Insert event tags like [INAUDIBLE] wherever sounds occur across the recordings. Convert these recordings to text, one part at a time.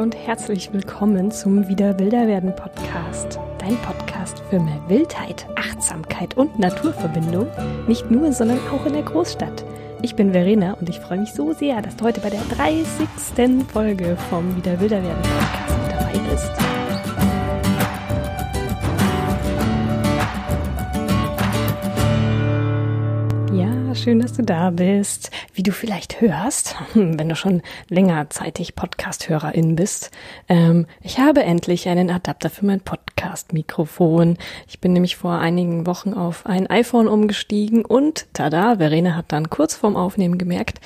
und herzlich willkommen zum Wieder Wilder werden Podcast. Dein Podcast für mehr Wildheit, Achtsamkeit und Naturverbindung. Nicht nur, sondern auch in der Großstadt. Ich bin Verena und ich freue mich so sehr, dass du heute bei der 30. Folge vom Wieder Wilder werden Podcast dabei bist. Schön, dass du da bist. Wie du vielleicht hörst, [LAUGHS] wenn du schon längerzeitig Podcast-Hörerin bist, ähm, ich habe endlich einen Adapter für mein Podcast-Mikrofon. Ich bin nämlich vor einigen Wochen auf ein iPhone umgestiegen und tada, Verena hat dann kurz vorm Aufnehmen gemerkt,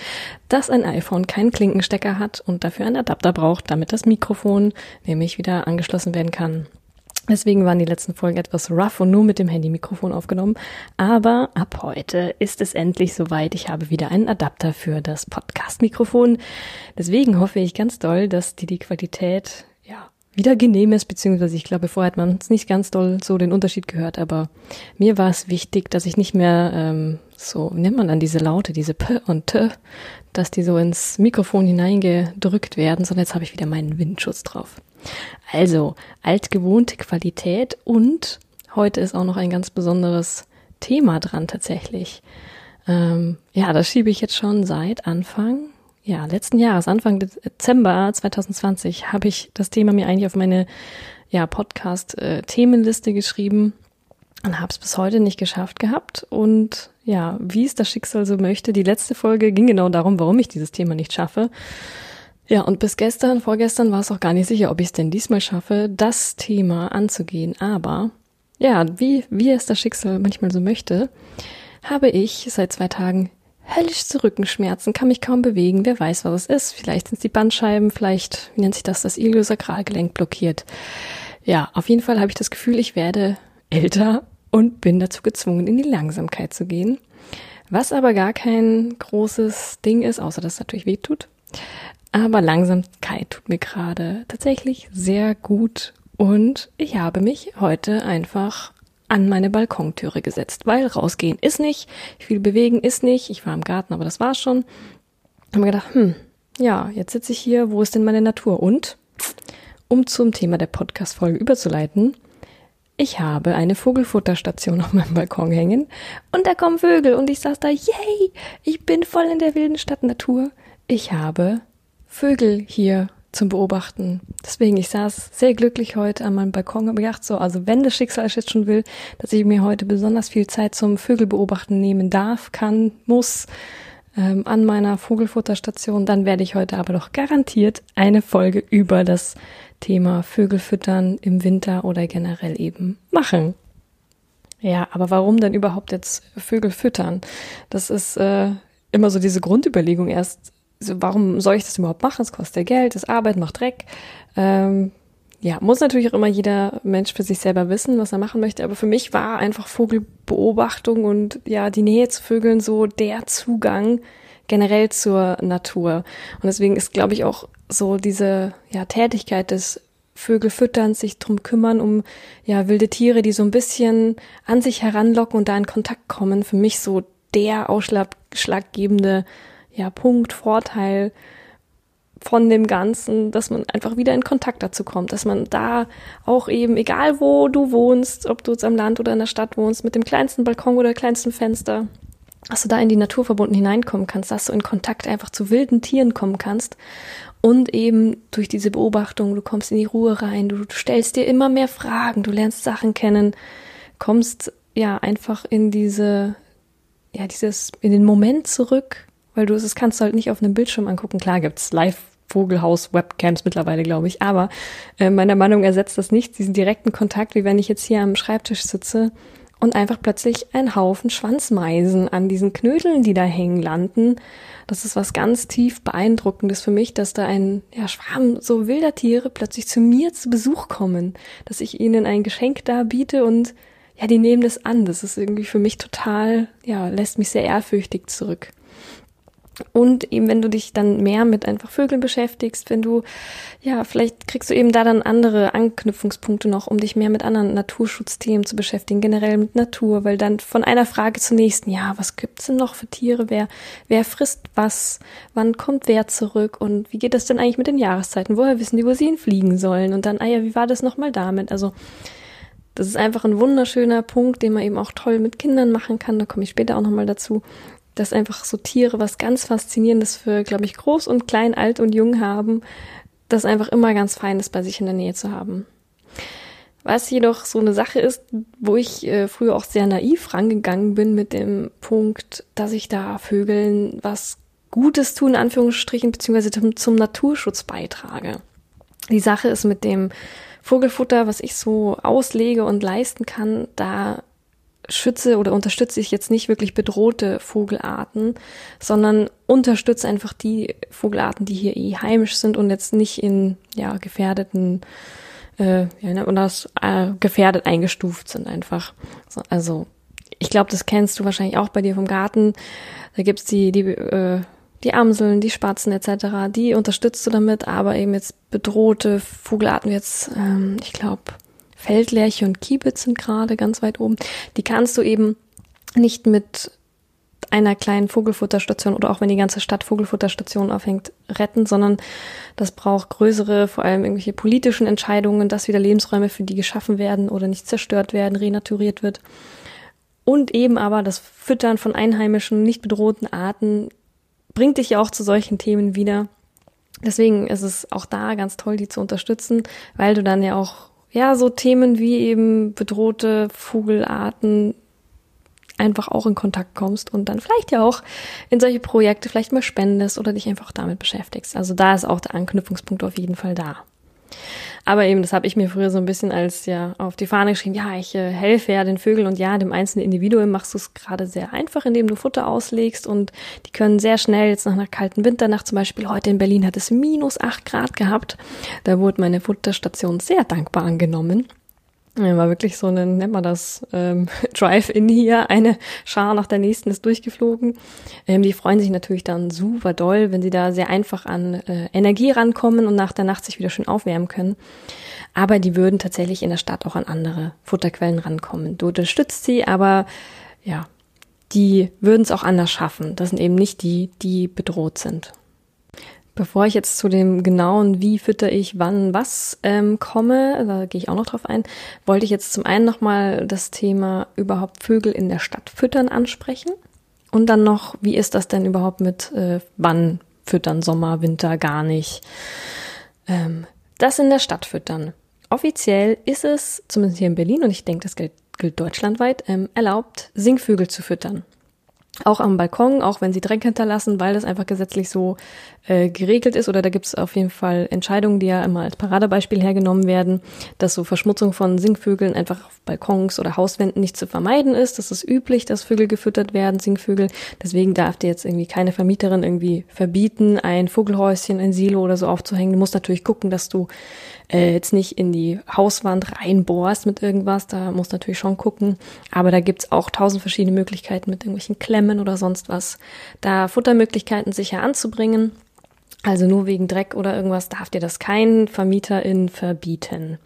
dass ein iPhone keinen Klinkenstecker hat und dafür einen Adapter braucht, damit das Mikrofon nämlich wieder angeschlossen werden kann. Deswegen waren die letzten Folgen etwas rough und nur mit dem Handy-Mikrofon aufgenommen. Aber ab heute ist es endlich soweit. Ich habe wieder einen Adapter für das Podcast-Mikrofon. Deswegen hoffe ich ganz doll, dass die, die Qualität ja wieder genehm ist, beziehungsweise ich glaube, vorher hat man es nicht ganz doll so den Unterschied gehört, aber mir war es wichtig, dass ich nicht mehr ähm, so, wie nennt man dann diese Laute, diese P und T, dass die so ins Mikrofon hineingedrückt werden, sondern jetzt habe ich wieder meinen Windschutz drauf. Also, altgewohnte Qualität und heute ist auch noch ein ganz besonderes Thema dran tatsächlich. Ähm, ja, das schiebe ich jetzt schon seit Anfang, ja, letzten Jahres, Anfang Dezember 2020, habe ich das Thema mir eigentlich auf meine ja, Podcast-Themenliste äh, geschrieben und habe es bis heute nicht geschafft gehabt. Und ja, wie es das Schicksal so möchte, die letzte Folge ging genau darum, warum ich dieses Thema nicht schaffe. Ja, und bis gestern, vorgestern war es auch gar nicht sicher, ob ich es denn diesmal schaffe, das Thema anzugehen. Aber ja, wie, wie es das Schicksal manchmal so möchte, habe ich seit zwei Tagen höllischste Rückenschmerzen, kann mich kaum bewegen, wer weiß, was es ist. Vielleicht sind es die Bandscheiben, vielleicht, wie nennt sich das, das Iliosakralgelenk blockiert. Ja, auf jeden Fall habe ich das Gefühl, ich werde älter und bin dazu gezwungen, in die Langsamkeit zu gehen. Was aber gar kein großes Ding ist, außer dass es natürlich weh tut. Aber Langsamkeit tut mir gerade tatsächlich sehr gut und ich habe mich heute einfach an meine Balkontüre gesetzt, weil rausgehen ist nicht, viel bewegen ist nicht. Ich war im Garten, aber das war's schon. Hab mir gedacht, hm, ja, jetzt sitze ich hier, wo ist denn meine Natur? Und um zum Thema der Podcast-Folge überzuleiten, ich habe eine Vogelfutterstation auf meinem Balkon hängen und da kommen Vögel und ich saß da, yay, ich bin voll in der wilden Stadtnatur. Ich habe Vögel hier zum Beobachten. Deswegen, ich saß sehr glücklich heute an meinem Balkon und gedacht, so, also wenn das Schicksal es jetzt schon will, dass ich mir heute besonders viel Zeit zum Vögelbeobachten nehmen darf, kann, muss, ähm, an meiner Vogelfutterstation, dann werde ich heute aber doch garantiert eine Folge über das Thema Vögelfüttern im Winter oder generell eben machen. Ja, aber warum denn überhaupt jetzt Vögel füttern? Das ist äh, immer so diese Grundüberlegung erst warum soll ich das überhaupt machen? Es kostet ja Geld, das Arbeit macht Dreck. Ähm, ja, muss natürlich auch immer jeder Mensch für sich selber wissen, was er machen möchte. Aber für mich war einfach Vogelbeobachtung und ja, die Nähe zu Vögeln so der Zugang generell zur Natur. Und deswegen ist, glaube ich, auch so diese ja, Tätigkeit des Vögelfütterns, sich drum kümmern, um ja wilde Tiere, die so ein bisschen an sich heranlocken und da in Kontakt kommen, für mich so der ausschlaggebende ja, Punkt, Vorteil von dem Ganzen, dass man einfach wieder in Kontakt dazu kommt, dass man da auch eben, egal wo du wohnst, ob du jetzt am Land oder in der Stadt wohnst, mit dem kleinsten Balkon oder kleinsten Fenster, dass du da in die Natur verbunden hineinkommen kannst, dass du in Kontakt einfach zu wilden Tieren kommen kannst und eben durch diese Beobachtung, du kommst in die Ruhe rein, du, du stellst dir immer mehr Fragen, du lernst Sachen kennen, kommst ja einfach in diese, ja, dieses, in den Moment zurück, weil du es kannst du halt nicht auf einem Bildschirm angucken. Klar gibt's live Vogelhaus Webcams mittlerweile, glaube ich, aber äh, meiner Meinung ersetzt das nicht diesen direkten Kontakt, wie wenn ich jetzt hier am Schreibtisch sitze und einfach plötzlich ein Haufen Schwanzmeisen an diesen Knödeln, die da hängen, landen. Das ist was ganz tief beeindruckendes für mich, dass da ein ja, Schwarm so wilder Tiere plötzlich zu mir zu Besuch kommen, dass ich ihnen ein Geschenk darbiete und ja, die nehmen das an. Das ist irgendwie für mich total, ja, lässt mich sehr ehrfürchtig zurück. Und eben, wenn du dich dann mehr mit einfach Vögeln beschäftigst, wenn du, ja, vielleicht kriegst du eben da dann andere Anknüpfungspunkte noch, um dich mehr mit anderen Naturschutzthemen zu beschäftigen, generell mit Natur, weil dann von einer Frage zur nächsten, ja, was gibt's denn noch für Tiere? Wer, wer frisst was? Wann kommt wer zurück? Und wie geht das denn eigentlich mit den Jahreszeiten? Woher wissen die, wo sie hinfliegen sollen? Und dann, ah ja, wie war das nochmal damit? Also, das ist einfach ein wunderschöner Punkt, den man eben auch toll mit Kindern machen kann. Da komme ich später auch nochmal dazu dass einfach so Tiere was ganz Faszinierendes für, glaube ich, groß und klein, alt und jung haben, das einfach immer ganz fein ist, bei sich in der Nähe zu haben. Was jedoch so eine Sache ist, wo ich äh, früher auch sehr naiv rangegangen bin mit dem Punkt, dass ich da Vögeln was Gutes tun, in Anführungsstrichen, beziehungsweise zum, zum Naturschutz beitrage. Die Sache ist mit dem Vogelfutter, was ich so auslege und leisten kann, da schütze oder unterstütze ich jetzt nicht wirklich bedrohte Vogelarten, sondern unterstütze einfach die Vogelarten, die hier eh heimisch sind und jetzt nicht in ja gefährdeten äh, ja, und das äh, gefährdet eingestuft sind einfach. So, also ich glaube, das kennst du wahrscheinlich auch bei dir vom Garten. Da gibt's die die äh, die Amseln, die Spatzen etc. Die unterstützt du damit, aber eben jetzt bedrohte Vogelarten jetzt, ähm, ich glaube Feldlerche und Kiebitz sind gerade ganz weit oben. Die kannst du eben nicht mit einer kleinen Vogelfutterstation oder auch wenn die ganze Stadt Vogelfutterstationen aufhängt, retten, sondern das braucht größere, vor allem irgendwelche politischen Entscheidungen, dass wieder Lebensräume für die geschaffen werden oder nicht zerstört werden, renaturiert wird. Und eben aber das Füttern von einheimischen, nicht bedrohten Arten bringt dich ja auch zu solchen Themen wieder. Deswegen ist es auch da ganz toll, die zu unterstützen, weil du dann ja auch ja, so Themen wie eben bedrohte Vogelarten einfach auch in Kontakt kommst und dann vielleicht ja auch in solche Projekte vielleicht mal spendest oder dich einfach damit beschäftigst. Also da ist auch der Anknüpfungspunkt auf jeden Fall da. Aber eben, das habe ich mir früher so ein bisschen als ja auf die Fahne geschrieben, ja, ich äh, helfe ja den Vögeln und ja, dem einzelnen Individuum machst du es gerade sehr einfach, indem du Futter auslegst und die können sehr schnell, jetzt nach einer kalten Winternacht zum Beispiel, heute in Berlin hat es minus acht Grad gehabt, da wurde meine Futterstation sehr dankbar angenommen. War wirklich so ein, nennt man das, ähm, [LAUGHS] Drive-In hier. Eine Schar nach der nächsten ist durchgeflogen. Ähm, die freuen sich natürlich dann super doll, wenn sie da sehr einfach an äh, Energie rankommen und nach der Nacht sich wieder schön aufwärmen können. Aber die würden tatsächlich in der Stadt auch an andere Futterquellen rankommen. Du unterstützt sie, aber ja, die würden es auch anders schaffen. Das sind eben nicht die, die bedroht sind. Bevor ich jetzt zu dem genauen, wie fütter ich wann was ähm, komme, da gehe ich auch noch drauf ein, wollte ich jetzt zum einen nochmal das Thema überhaupt Vögel in der Stadt füttern ansprechen. Und dann noch, wie ist das denn überhaupt mit äh, wann füttern, Sommer, Winter, gar nicht. Ähm, das in der Stadt füttern. Offiziell ist es, zumindest hier in Berlin, und ich denke, das gilt, gilt deutschlandweit, ähm, erlaubt, Singvögel zu füttern auch am Balkon, auch wenn sie Dreck hinterlassen, weil das einfach gesetzlich so äh, geregelt ist. Oder da gibt es auf jeden Fall Entscheidungen, die ja immer als Paradebeispiel hergenommen werden, dass so Verschmutzung von Singvögeln einfach auf Balkons oder Hauswänden nicht zu vermeiden ist. Das ist üblich, dass Vögel gefüttert werden, Singvögel. Deswegen darf dir jetzt irgendwie keine Vermieterin irgendwie verbieten, ein Vogelhäuschen, ein Silo oder so aufzuhängen. Du musst natürlich gucken, dass du äh, jetzt nicht in die Hauswand reinbohrst mit irgendwas. Da musst du natürlich schon gucken. Aber da gibt's auch tausend verschiedene Möglichkeiten mit irgendwelchen Klemmen oder sonst was, da Futtermöglichkeiten sicher anzubringen. Also nur wegen Dreck oder irgendwas darf dir das kein Vermieterin verbieten.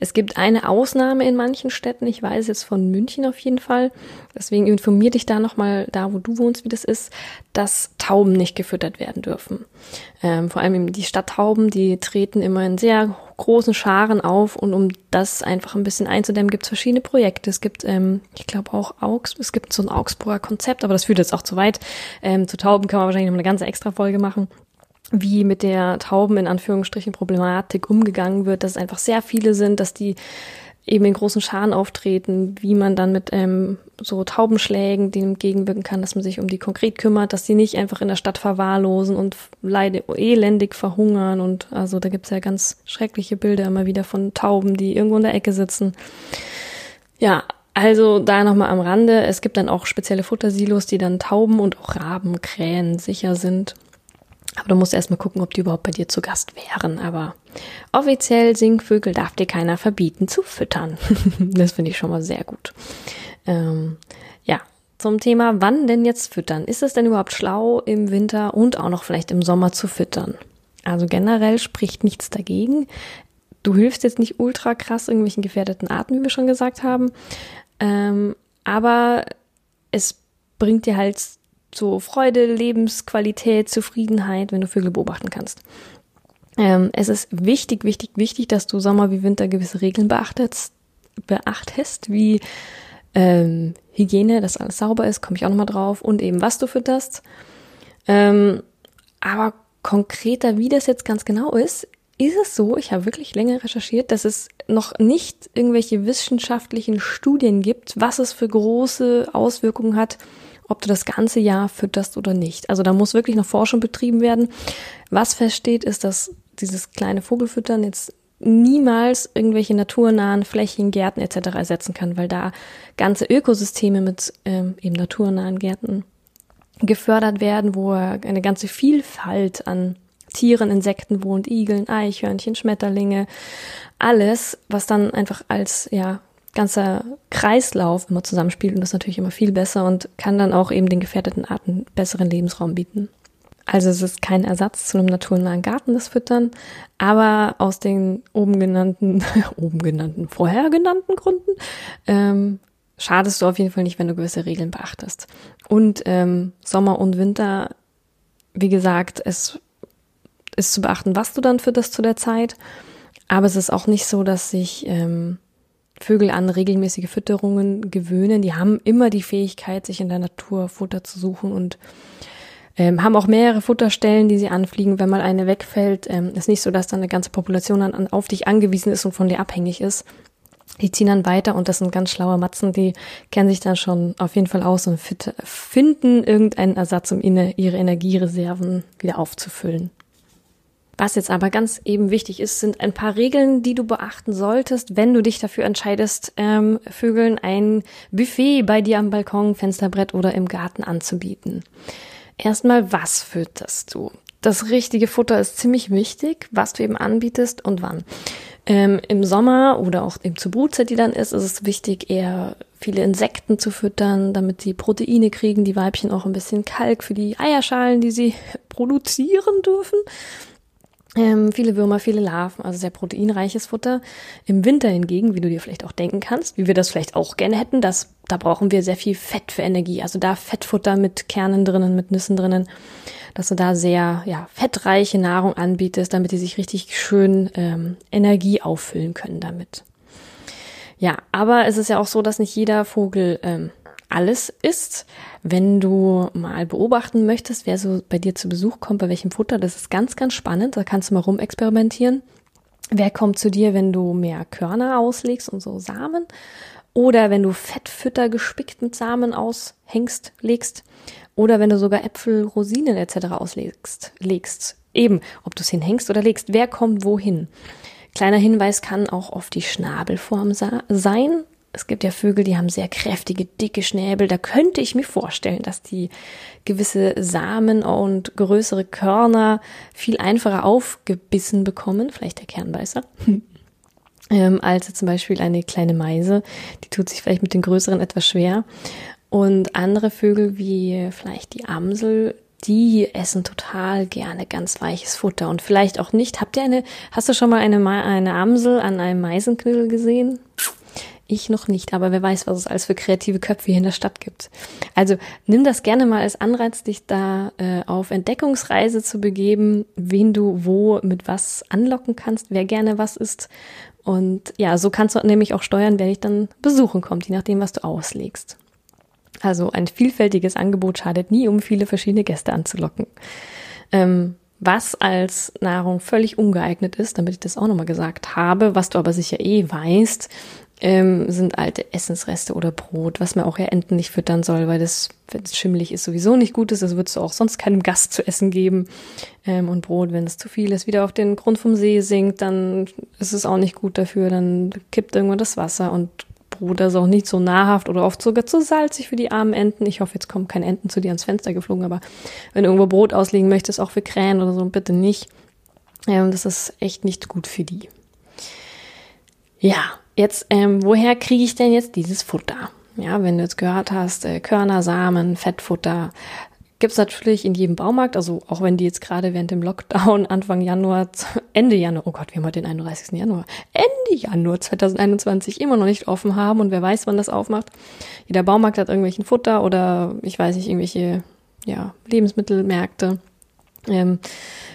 Es gibt eine Ausnahme in manchen Städten. Ich weiß jetzt von München auf jeden Fall. Deswegen informier dich da nochmal, da wo du wohnst, wie das ist, dass Tauben nicht gefüttert werden dürfen. Ähm, vor allem die Stadttauben, die treten immer in sehr großen Scharen auf und um das einfach ein bisschen einzudämmen, gibt es verschiedene Projekte. Es gibt, ähm, ich glaube auch Augs, es gibt so ein Augsburger Konzept, aber das führt jetzt auch zu weit. Ähm, zu Tauben kann man wahrscheinlich noch eine ganze extra Folge machen wie mit der Tauben in Anführungsstrichen Problematik umgegangen wird, dass es einfach sehr viele sind, dass die eben in großen Scharen auftreten, wie man dann mit ähm, so Taubenschlägen dem entgegenwirken kann, dass man sich um die konkret kümmert, dass sie nicht einfach in der Stadt verwahrlosen und leide, elendig verhungern und also da gibt's ja ganz schreckliche Bilder immer wieder von Tauben, die irgendwo in der Ecke sitzen. Ja, also da nochmal am Rande, es gibt dann auch spezielle Futtersilos, die dann Tauben und auch Raben, Krähen sicher sind. Aber du musst erstmal gucken, ob die überhaupt bei dir zu Gast wären. Aber offiziell Singvögel darf dir keiner verbieten zu füttern. [LAUGHS] das finde ich schon mal sehr gut. Ähm, ja, zum Thema, wann denn jetzt füttern? Ist es denn überhaupt schlau, im Winter und auch noch vielleicht im Sommer zu füttern? Also generell spricht nichts dagegen. Du hilfst jetzt nicht ultra krass irgendwelchen gefährdeten Arten, wie wir schon gesagt haben. Ähm, aber es bringt dir halt so Freude, Lebensqualität, Zufriedenheit, wenn du Vögel beobachten kannst. Ähm, es ist wichtig, wichtig, wichtig, dass du Sommer wie Winter gewisse Regeln beachtest, beachtest wie ähm, Hygiene, dass alles sauber ist, komme ich auch nochmal drauf, und eben was du fütterst. Ähm, aber konkreter, wie das jetzt ganz genau ist, ist es so, ich habe wirklich länger recherchiert, dass es noch nicht irgendwelche wissenschaftlichen Studien gibt, was es für große Auswirkungen hat, ob du das ganze Jahr fütterst oder nicht. Also da muss wirklich noch Forschung betrieben werden. Was feststeht, ist, dass dieses kleine Vogelfüttern jetzt niemals irgendwelche naturnahen Flächen, Gärten etc. ersetzen kann, weil da ganze Ökosysteme mit ähm, eben naturnahen Gärten gefördert werden, wo eine ganze Vielfalt an Tieren, Insekten wohnt, Igeln, Eichhörnchen, Schmetterlinge, alles, was dann einfach als ja ganzer Kreislauf immer zusammenspielt und das ist natürlich immer viel besser und kann dann auch eben den gefährdeten Arten besseren Lebensraum bieten. Also es ist kein Ersatz zu einem naturnahen Garten, das Füttern, aber aus den oben genannten, [LAUGHS] oben genannten, vorher genannten Gründen ähm, schadest du auf jeden Fall nicht, wenn du gewisse Regeln beachtest. Und ähm, Sommer und Winter, wie gesagt, es ist zu beachten, was du dann fütterst zu der Zeit. Aber es ist auch nicht so, dass sich ähm, Vögel an regelmäßige Fütterungen gewöhnen. Die haben immer die Fähigkeit, sich in der Natur Futter zu suchen und ähm, haben auch mehrere Futterstellen, die sie anfliegen. Wenn mal eine wegfällt, ähm, ist nicht so, dass dann eine ganze Population an, auf dich angewiesen ist und von dir abhängig ist. Die ziehen dann weiter und das sind ganz schlaue Matzen, die kennen sich dann schon auf jeden Fall aus und fit, finden irgendeinen Ersatz, um ihre Energiereserven wieder aufzufüllen. Was jetzt aber ganz eben wichtig ist, sind ein paar Regeln, die du beachten solltest, wenn du dich dafür entscheidest, ähm, Vögeln ein Buffet bei dir am Balkon, Fensterbrett oder im Garten anzubieten. Erstmal, was fütterst du? Das richtige Futter ist ziemlich wichtig, was du eben anbietest und wann. Ähm, Im Sommer oder auch eben zur Brutzeit, die dann ist, ist es wichtig, eher viele Insekten zu füttern, damit sie Proteine kriegen, die Weibchen auch ein bisschen Kalk für die Eierschalen, die sie [LAUGHS] produzieren dürfen. Ähm, viele Würmer, viele Larven, also sehr proteinreiches Futter. Im Winter hingegen, wie du dir vielleicht auch denken kannst, wie wir das vielleicht auch gerne hätten, das, da brauchen wir sehr viel Fett für Energie. Also da Fettfutter mit Kernen drinnen, mit Nüssen drinnen, dass du da sehr ja, fettreiche Nahrung anbietest, damit die sich richtig schön ähm, Energie auffüllen können damit. Ja, aber es ist ja auch so, dass nicht jeder Vogel ähm, alles isst. Wenn du mal beobachten möchtest, wer so bei dir zu Besuch kommt, bei welchem Futter, das ist ganz, ganz spannend. Da kannst du mal rumexperimentieren. Wer kommt zu dir, wenn du mehr Körner auslegst und so Samen? Oder wenn du Fettfütter gespickt mit Samen aushängst, legst? Oder wenn du sogar Äpfel, Rosinen etc. auslegst, legst? Eben, ob du es hinhängst oder legst, wer kommt wohin? Kleiner Hinweis kann auch auf die Schnabelform sein. Es gibt ja Vögel, die haben sehr kräftige, dicke Schnäbel. Da könnte ich mir vorstellen, dass die gewisse Samen und größere Körner viel einfacher aufgebissen bekommen. Vielleicht der Kernbeißer. [LAUGHS] ähm, als zum Beispiel eine kleine Meise. Die tut sich vielleicht mit den größeren etwas schwer. Und andere Vögel wie vielleicht die Amsel, die essen total gerne ganz weiches Futter und vielleicht auch nicht. Habt ihr eine, hast du schon mal eine, eine Amsel an einem Meisenknödel gesehen? Ich noch nicht, aber wer weiß, was es alles für kreative Köpfe hier in der Stadt gibt. Also nimm das gerne mal als Anreiz, dich da äh, auf Entdeckungsreise zu begeben, wen du wo mit was anlocken kannst, wer gerne was isst. Und ja, so kannst du nämlich auch steuern, wer dich dann besuchen kommt, je nachdem, was du auslegst. Also ein vielfältiges Angebot schadet nie, um viele verschiedene Gäste anzulocken. Ähm, was als Nahrung völlig ungeeignet ist, damit ich das auch nochmal gesagt habe, was du aber sicher eh weißt, ähm, sind alte Essensreste oder Brot, was man auch ja Enten nicht füttern soll, weil das, wenn es schimmelig ist, sowieso nicht gut ist. Das würdest du auch sonst keinem Gast zu essen geben. Ähm, und Brot, wenn es zu viel ist, wieder auf den Grund vom See sinkt, dann ist es auch nicht gut dafür. Dann kippt irgendwann das Wasser und Brot ist auch nicht so nahrhaft oder oft sogar zu salzig für die armen Enten. Ich hoffe, jetzt kommen keine Enten zu dir ans Fenster geflogen, aber wenn du irgendwo Brot auslegen möchtest, auch für Krähen oder so, bitte nicht. Ähm, das ist echt nicht gut für die. Ja, Jetzt, ähm, woher kriege ich denn jetzt dieses Futter? Ja, wenn du jetzt gehört hast, äh, Körner, Samen, Fettfutter, gibt's natürlich in jedem Baumarkt, also auch wenn die jetzt gerade während dem Lockdown [LAUGHS] Anfang Januar, Ende Januar, oh Gott, wir haben heute den 31. Januar, Ende Januar 2021 immer noch nicht offen haben und wer weiß, wann das aufmacht. Jeder Baumarkt hat irgendwelchen Futter oder ich weiß nicht, irgendwelche ja, Lebensmittelmärkte. Ähm,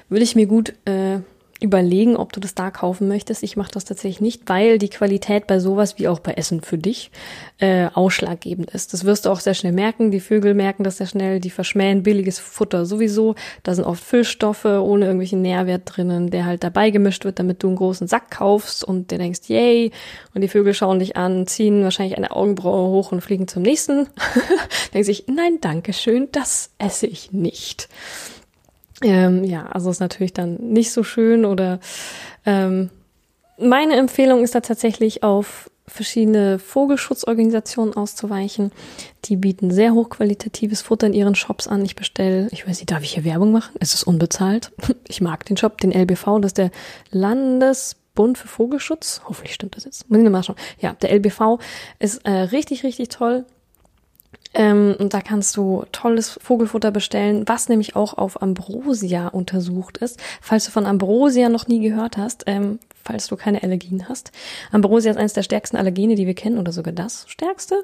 würde ich mir gut äh, überlegen, ob du das da kaufen möchtest. Ich mache das tatsächlich nicht, weil die Qualität bei sowas wie auch bei Essen für dich äh, ausschlaggebend ist. Das wirst du auch sehr schnell merken. Die Vögel merken das sehr schnell. Die verschmähen billiges Futter sowieso. Da sind oft Füllstoffe ohne irgendwelchen Nährwert drinnen, der halt dabei gemischt wird, damit du einen großen Sack kaufst und dir denkst, yay. Und die Vögel schauen dich an, ziehen wahrscheinlich eine Augenbraue hoch und fliegen zum nächsten. [LAUGHS] Denken sich, nein, danke schön, das esse ich nicht. Ähm, ja, also ist natürlich dann nicht so schön oder ähm, meine Empfehlung ist da tatsächlich auf verschiedene Vogelschutzorganisationen auszuweichen. Die bieten sehr hochqualitatives Futter in ihren Shops an. Ich bestelle, ich weiß nicht, darf ich hier Werbung machen? Es ist unbezahlt. [LAUGHS] Ich mag den Shop, den LBV, das ist der Landesbund für Vogelschutz. Hoffentlich stimmt das jetzt. Muss ich mal schauen. Ja, der LBV ist äh, richtig, richtig toll. Ähm, und da kannst du tolles Vogelfutter bestellen, was nämlich auch auf Ambrosia untersucht ist. Falls du von Ambrosia noch nie gehört hast, ähm, falls du keine Allergien hast. Ambrosia ist eines der stärksten Allergene, die wir kennen, oder sogar das stärkste,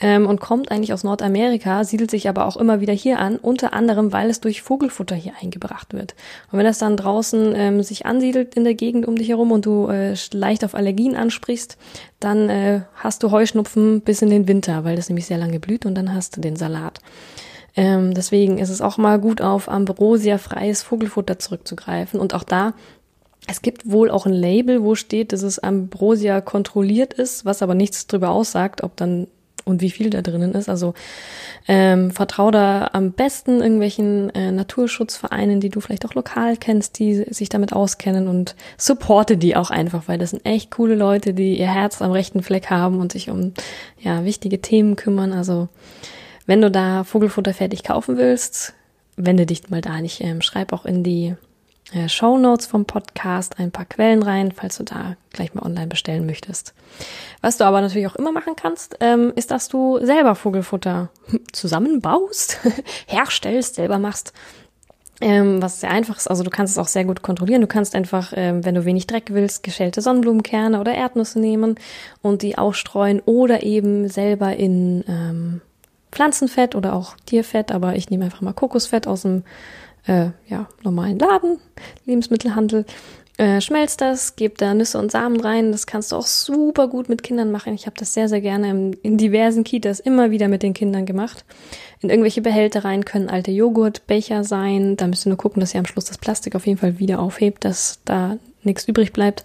ähm, und kommt eigentlich aus Nordamerika, siedelt sich aber auch immer wieder hier an, unter anderem, weil es durch Vogelfutter hier eingebracht wird. Und wenn das dann draußen ähm, sich ansiedelt in der Gegend um dich herum und du äh, leicht auf Allergien ansprichst, dann äh, hast du Heuschnupfen bis in den Winter, weil das nämlich sehr lange blüht und dann hast du den Salat. Ähm, deswegen ist es auch mal gut, auf Ambrosia-freies Vogelfutter zurückzugreifen. Und auch da es gibt wohl auch ein Label, wo steht, dass es Ambrosia kontrolliert ist, was aber nichts darüber aussagt, ob dann und wie viel da drinnen ist. Also ähm, vertrau da am besten irgendwelchen äh, Naturschutzvereinen, die du vielleicht auch lokal kennst, die sich damit auskennen und supporte die auch einfach, weil das sind echt coole Leute, die ihr Herz am rechten Fleck haben und sich um ja wichtige Themen kümmern. Also wenn du da Vogelfutter fertig kaufen willst, wende dich mal da nicht. Ähm, schreib auch in die Show Notes vom Podcast ein paar Quellen rein, falls du da gleich mal online bestellen möchtest. Was du aber natürlich auch immer machen kannst, ähm, ist, dass du selber Vogelfutter [LAUGHS] zusammenbaust, [LAUGHS] herstellst, selber machst. Ähm, was sehr einfach ist, also du kannst es auch sehr gut kontrollieren. Du kannst einfach, ähm, wenn du wenig Dreck willst, geschälte Sonnenblumenkerne oder Erdnüsse nehmen und die ausstreuen oder eben selber in ähm, Pflanzenfett oder auch Tierfett, aber ich nehme einfach mal Kokosfett aus dem äh, ja, normalen Laden, Lebensmittelhandel. Äh, schmelzt das, gebt da Nüsse und Samen rein. Das kannst du auch super gut mit Kindern machen. Ich habe das sehr, sehr gerne in, in diversen Kitas immer wieder mit den Kindern gemacht. In irgendwelche Behälter rein können alte Joghurtbecher sein. Da müsst ihr nur gucken, dass ihr am Schluss das Plastik auf jeden Fall wieder aufhebt, dass da nichts übrig bleibt.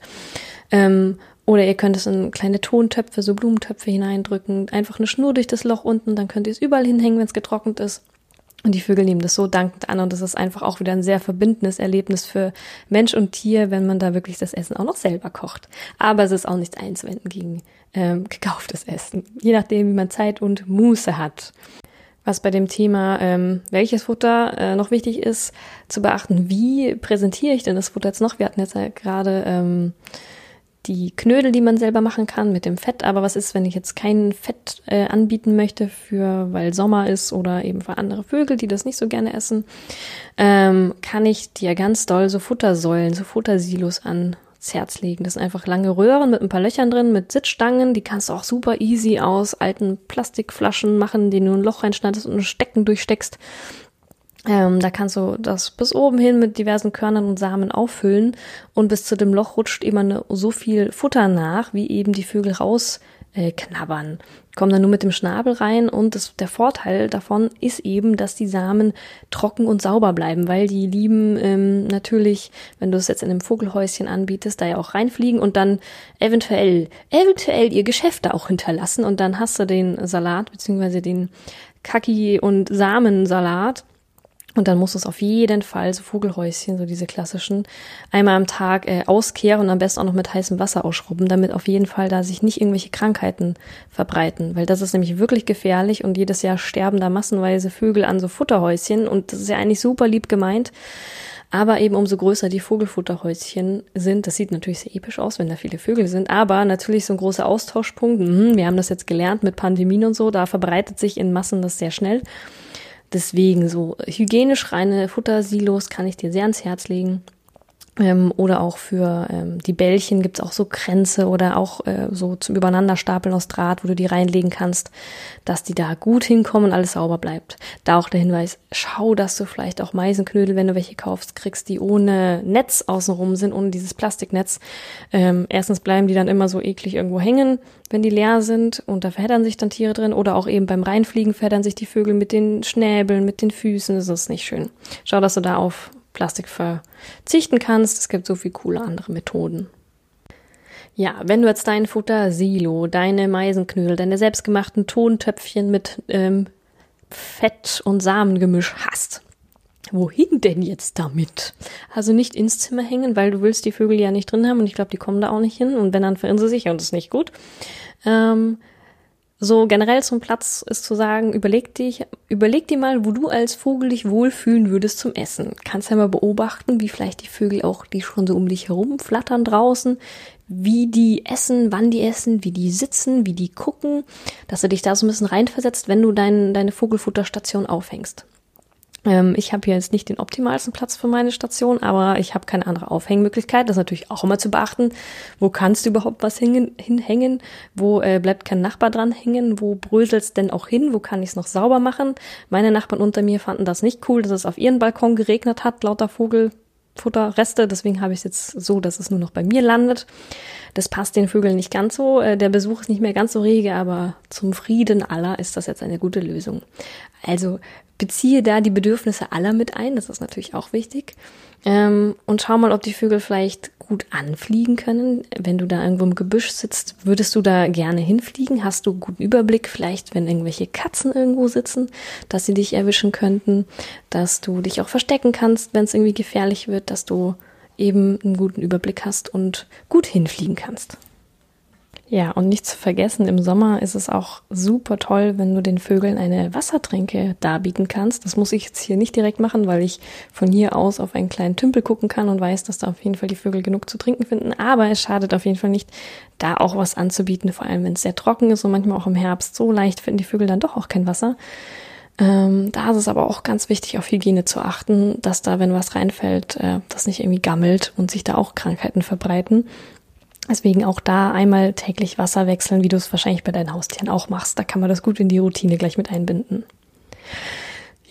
Ähm, oder ihr könnt es in kleine Tontöpfe, so Blumentöpfe hineindrücken. Einfach eine Schnur durch das Loch unten, dann könnt ihr es überall hinhängen, wenn es getrocknet ist. Und die Vögel nehmen das so dankend an und das ist einfach auch wieder ein sehr verbindendes Erlebnis für Mensch und Tier, wenn man da wirklich das Essen auch noch selber kocht. Aber es ist auch nichts einzuwenden gegen ähm, [LAUGHS] gekauftes Essen, je nachdem, wie man Zeit und Muße hat. Was bei dem Thema, ähm, welches Futter äh, noch wichtig ist, zu beachten, wie präsentiere ich denn das Futter jetzt noch? Wir hatten jetzt ja gerade ähm, die Knödel, die man selber machen kann mit dem Fett. Aber was ist, wenn ich jetzt kein Fett äh, anbieten möchte für, weil Sommer ist oder eben für andere Vögel, die das nicht so gerne essen, ähm, kann ich dir ganz doll so Futtersäulen, so Futtersilos ans Herz legen. Das sind einfach lange Röhren mit ein paar Löchern drin, mit Sitzstangen. Die kannst du auch super easy aus alten Plastikflaschen machen, denen du ein Loch reinschneidest und ein Stecken durchsteckst. Ähm, da kannst du das bis oben hin mit diversen Körnern und Samen auffüllen und bis zu dem Loch rutscht immer ne, so viel Futter nach, wie eben die Vögel rausknabbern. Äh, Kommen dann nur mit dem Schnabel rein und das, der Vorteil davon ist eben, dass die Samen trocken und sauber bleiben, weil die lieben ähm, natürlich, wenn du es jetzt in einem Vogelhäuschen anbietest, da ja auch reinfliegen und dann eventuell, eventuell ihr Geschäft da auch hinterlassen und dann hast du den Salat beziehungsweise den Kaki- und Samensalat Und dann musst du es auf jeden Fall, so Vogelhäuschen, so diese klassischen, einmal am Tag äh, auskehren und am besten auch noch mit heißem Wasser ausschrubben, damit auf jeden Fall da sich nicht irgendwelche Krankheiten verbreiten. Weil das ist nämlich wirklich gefährlich und jedes Jahr sterben da massenweise Vögel an so Futterhäuschen und das ist ja eigentlich super lieb gemeint. Aber eben umso größer die Vogelfutterhäuschen sind, das sieht natürlich sehr episch aus, wenn da viele Vögel sind, aber natürlich so ein großer Austauschpunkt, mh, wir haben das jetzt gelernt mit Pandemien und so, da verbreitet sich in Massen das sehr schnell. Deswegen so hygienisch reine Futtersilos kann ich dir sehr ans Herz legen. Ähm, oder auch für ähm, die Bällchen gibt's auch so Kränze oder auch äh, so zum Übereinanderstapeln aus Draht, wo du die reinlegen kannst, dass die da gut hinkommen und alles sauber bleibt. Da auch der Hinweis, schau, dass du vielleicht auch Meisenknödel, wenn du welche kaufst, kriegst, die ohne Netz außenrum sind, ohne dieses Plastiknetz. Ähm, erstens bleiben die dann immer so eklig irgendwo hängen, wenn die leer sind und da verheddern sich dann Tiere drin oder auch eben beim Reinfliegen verheddern sich die Vögel mit den Schnäbeln, mit den Füßen, das ist nicht schön. Schau, dass du da auf Plastik verzichten kannst. Es gibt so viele coole andere Methoden. Ja, wenn du jetzt dein Futter-Silo, deine Meisenknödel, deine selbstgemachten Tontöpfchen mit ähm, Fett- und Samengemisch hast, wohin denn jetzt damit? Also nicht ins Zimmer hängen, weil du willst die Vögel ja nicht drin haben und ich glaube, die kommen da auch nicht hin und wenn, dann verirren sie sich und das ist nicht gut. Ähm, so generell zum Platz ist zu sagen, überleg dich, überleg dir mal, wo du als Vogel dich wohlfühlen würdest zum Essen. Kannst ja mal beobachten, wie vielleicht die Vögel auch, die schon so um dich herum flattern draußen, wie die essen, wann die essen, wie die sitzen, wie die gucken, dass du dich da so ein bisschen reinversetzt, wenn du dein, deine Vogelfutterstation aufhängst. Ähm, ich habe hier jetzt nicht den optimalsten Platz für meine Station, aber ich habe keine andere Aufhängmöglichkeit. Das ist natürlich auch immer zu beachten. Wo kannst du überhaupt was hingen, hinhängen? Wo äh, bleibt kein Nachbar dran hängen? Wo bröselt's denn auch hin? Wo kann ich es noch sauber machen? Meine Nachbarn unter mir fanden das nicht cool, dass es auf ihren Balkon geregnet hat, lauter Vogelfutterreste. Deswegen habe ich es jetzt so, dass es nur noch bei mir landet. Das passt den Vögeln nicht ganz so. Äh, der Besuch ist nicht mehr ganz so rege, aber zum Frieden aller ist das jetzt eine gute Lösung. Also beziehe da die Bedürfnisse aller mit ein, das ist natürlich auch wichtig. Ähm, und schau mal, ob die Vögel vielleicht gut anfliegen können. Wenn du da irgendwo im Gebüsch sitzt, würdest du da gerne hinfliegen? Hast du guten Überblick, vielleicht, wenn irgendwelche Katzen irgendwo sitzen, dass sie dich erwischen könnten, dass du dich auch verstecken kannst, wenn es irgendwie gefährlich wird, dass du eben einen guten Überblick hast und gut hinfliegen kannst. Ja, und nicht zu vergessen, im Sommer ist es auch super toll, wenn du den Vögeln eine Wassertränke darbieten kannst. Das muss ich jetzt hier nicht direkt machen, weil ich von hier aus auf einen kleinen Tümpel gucken kann und weiß, dass da auf jeden Fall die Vögel genug zu trinken finden. Aber es schadet auf jeden Fall nicht, da auch was anzubieten, vor allem wenn es sehr trocken ist und manchmal auch im Herbst. So leicht finden die Vögel dann doch auch kein Wasser. Ähm, da ist es aber auch ganz wichtig, auf Hygiene zu achten, dass da, wenn was reinfällt, äh, das nicht irgendwie gammelt und sich da auch Krankheiten verbreiten. Deswegen auch da einmal täglich Wasser wechseln, wie du es wahrscheinlich bei deinen Haustieren auch machst. Da kann man das gut in die Routine gleich mit einbinden.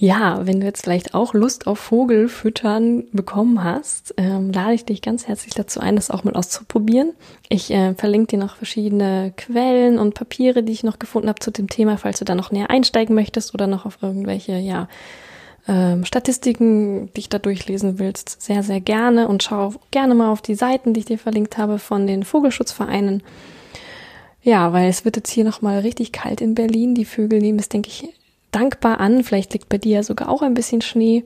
Ja, wenn du jetzt vielleicht auch Lust auf Vogelfüttern bekommen hast, ähm, lade ich dich ganz herzlich dazu ein, das auch mal auszuprobieren. Ich äh, verlinke dir noch verschiedene Quellen und Papiere, die ich noch gefunden habe zu dem Thema, falls du da noch näher einsteigen möchtest oder noch auf irgendwelche, ja, ähm, Statistiken, die ich da durchlesen willst, sehr, sehr gerne und schau gerne mal auf die Seiten, die ich dir verlinkt habe von den Vogelschutzvereinen. Ja, weil es wird jetzt hier nochmal richtig kalt in Berlin. Die Vögel nehmen es, denke ich, dankbar an. Vielleicht liegt bei dir ja sogar auch ein bisschen Schnee.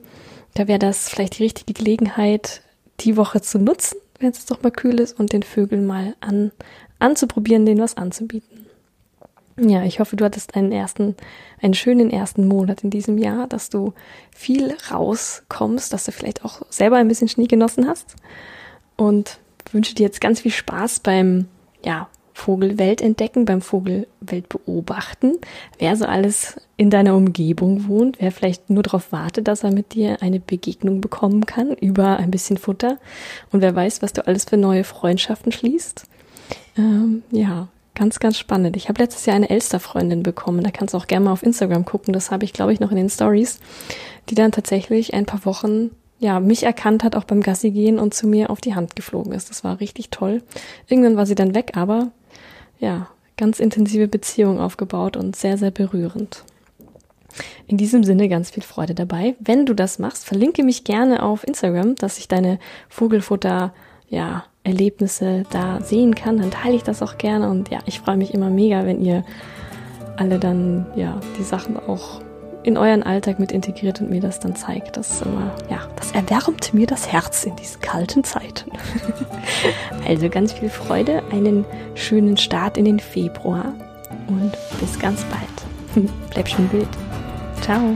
Da wäre das vielleicht die richtige Gelegenheit, die Woche zu nutzen, wenn es doch mal kühl ist und den Vögeln mal an, anzuprobieren, denen was anzubieten. Ja, ich hoffe, du hattest einen ersten, einen schönen ersten Monat in diesem Jahr, dass du viel rauskommst, dass du vielleicht auch selber ein bisschen Schnee genossen hast. Und wünsche dir jetzt ganz viel Spaß beim, ja, Vogelwelt entdecken, beim Vogelwelt beobachten, wer so alles in deiner Umgebung wohnt, wer vielleicht nur darauf wartet, dass er mit dir eine Begegnung bekommen kann über ein bisschen Futter. Und wer weiß, was du alles für neue Freundschaften schließt. Ähm, ja, Ganz, ganz spannend. Ich habe letztes Jahr eine Elster-Freundin bekommen. Da kannst du auch gerne mal auf Instagram gucken. Das habe ich, glaube ich, noch in den Stories, die dann tatsächlich ein paar Wochen ja, mich erkannt hat, auch beim Gassi gehen und zu mir auf die Hand geflogen ist. Das war richtig toll. Irgendwann war sie dann weg, aber ja, ganz intensive Beziehung aufgebaut und sehr, sehr berührend. In diesem Sinne ganz viel Freude dabei. Wenn du das machst, verlinke mich gerne auf Instagram, dass ich deine Vogelfutter, ja, Erlebnisse da sehen kann, dann teile ich das auch gerne. Und ja, ich freue mich immer mega, wenn ihr alle dann ja die Sachen auch in euren Alltag mit integriert und mir das dann zeigt. Das immer, ja, das erwärmt mir das Herz in diesen kalten Zeiten. [LAUGHS] also ganz viel Freude, einen schönen Start in den Februar und bis ganz bald. [LAUGHS] Bleib schön wild. Ciao.